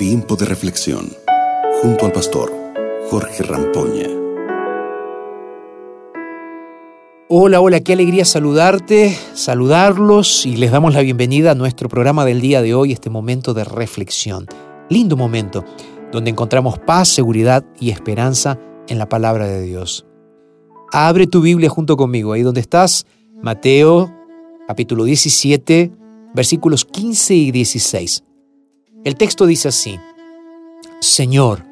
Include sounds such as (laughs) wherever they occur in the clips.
Tiempo de reflexión junto al pastor Jorge Rampoña. Hola, hola, qué alegría saludarte, saludarlos y les damos la bienvenida a nuestro programa del día de hoy, este momento de reflexión. Lindo momento donde encontramos paz, seguridad y esperanza en la palabra de Dios. Abre tu Biblia junto conmigo, ahí donde estás, Mateo capítulo 17, versículos 15 y 16. El texto dice así, Señor,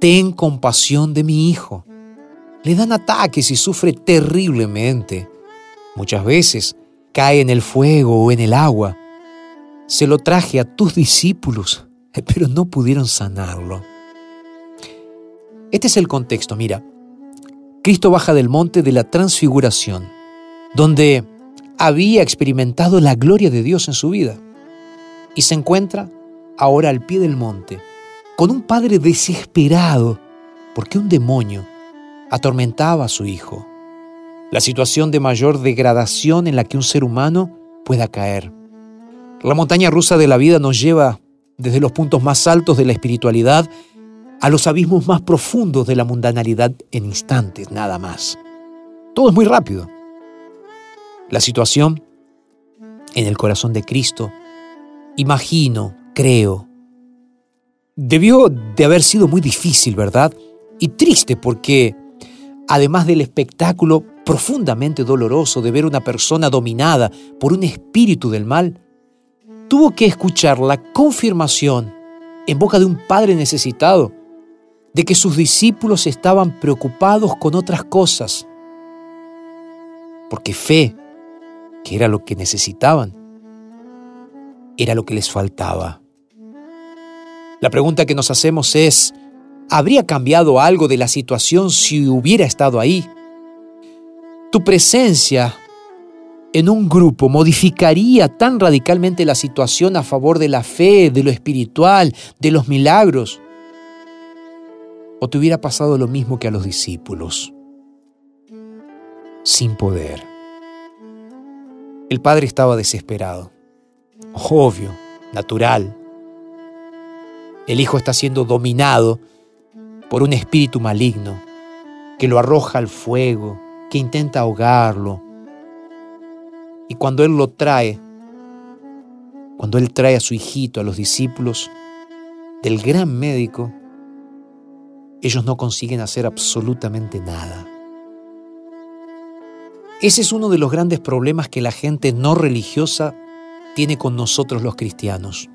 ten compasión de mi hijo. Le dan ataques y sufre terriblemente. Muchas veces cae en el fuego o en el agua. Se lo traje a tus discípulos, (laughs) pero no pudieron sanarlo. Este es el contexto, mira. Cristo baja del monte de la transfiguración, donde había experimentado la gloria de Dios en su vida, y se encuentra ahora al pie del monte, con un padre desesperado porque un demonio atormentaba a su hijo. La situación de mayor degradación en la que un ser humano pueda caer. La montaña rusa de la vida nos lleva desde los puntos más altos de la espiritualidad a los abismos más profundos de la mundanalidad en instantes, nada más. Todo es muy rápido. La situación en el corazón de Cristo, imagino, creo, debió de haber sido muy difícil, ¿verdad? Y triste porque, además del espectáculo profundamente doloroso de ver una persona dominada por un espíritu del mal, tuvo que escuchar la confirmación en boca de un padre necesitado de que sus discípulos estaban preocupados con otras cosas, porque fe, que era lo que necesitaban, era lo que les faltaba. La pregunta que nos hacemos es, ¿habría cambiado algo de la situación si hubiera estado ahí? Tu presencia en un grupo modificaría tan radicalmente la situación a favor de la fe, de lo espiritual, de los milagros. ¿O te hubiera pasado lo mismo que a los discípulos? Sin poder. El padre estaba desesperado. Obvio, natural. El hijo está siendo dominado por un espíritu maligno que lo arroja al fuego, que intenta ahogarlo. Y cuando él lo trae, cuando él trae a su hijito, a los discípulos del gran médico, ellos no consiguen hacer absolutamente nada. Ese es uno de los grandes problemas que la gente no religiosa tiene con nosotros los cristianos.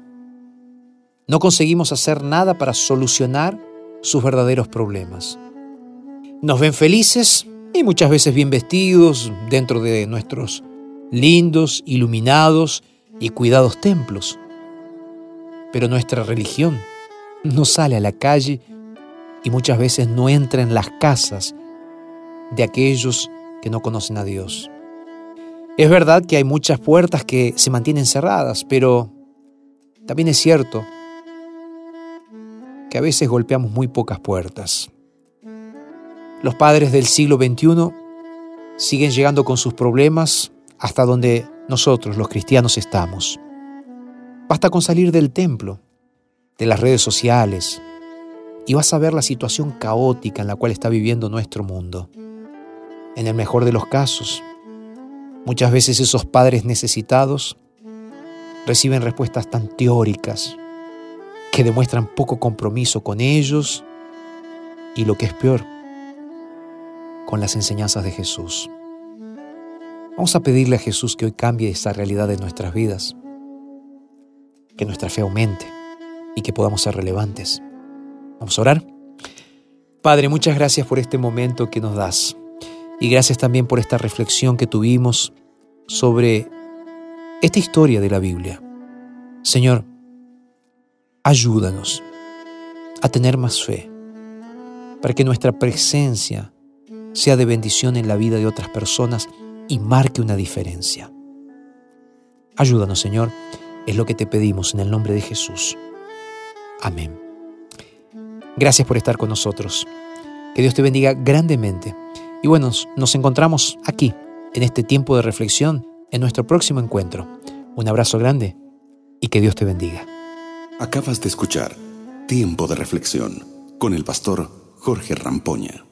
No conseguimos hacer nada para solucionar sus verdaderos problemas. Nos ven felices y muchas veces bien vestidos dentro de nuestros lindos, iluminados y cuidados templos. Pero nuestra religión no sale a la calle y muchas veces no entra en las casas de aquellos que no conocen a Dios. Es verdad que hay muchas puertas que se mantienen cerradas, pero también es cierto a veces golpeamos muy pocas puertas. Los padres del siglo XXI siguen llegando con sus problemas hasta donde nosotros, los cristianos, estamos. Basta con salir del templo, de las redes sociales, y vas a ver la situación caótica en la cual está viviendo nuestro mundo. En el mejor de los casos, muchas veces esos padres necesitados reciben respuestas tan teóricas que demuestran poco compromiso con ellos y lo que es peor, con las enseñanzas de Jesús. Vamos a pedirle a Jesús que hoy cambie esa realidad de nuestras vidas, que nuestra fe aumente y que podamos ser relevantes. Vamos a orar. Padre, muchas gracias por este momento que nos das y gracias también por esta reflexión que tuvimos sobre esta historia de la Biblia. Señor, ayúdanos a tener más fe para que nuestra presencia sea de bendición en la vida de otras personas y marque una diferencia. Ayúdanos, Señor, es lo que te pedimos en el nombre de Jesús. Amén. Gracias por estar con nosotros. Que Dios te bendiga grandemente. Y bueno, nos encontramos aquí, en este tiempo de reflexión, en nuestro próximo encuentro. Un abrazo grande y que Dios te bendiga. Acabas de escuchar Tiempo de reflexión con el pastor Jorge Rampoña.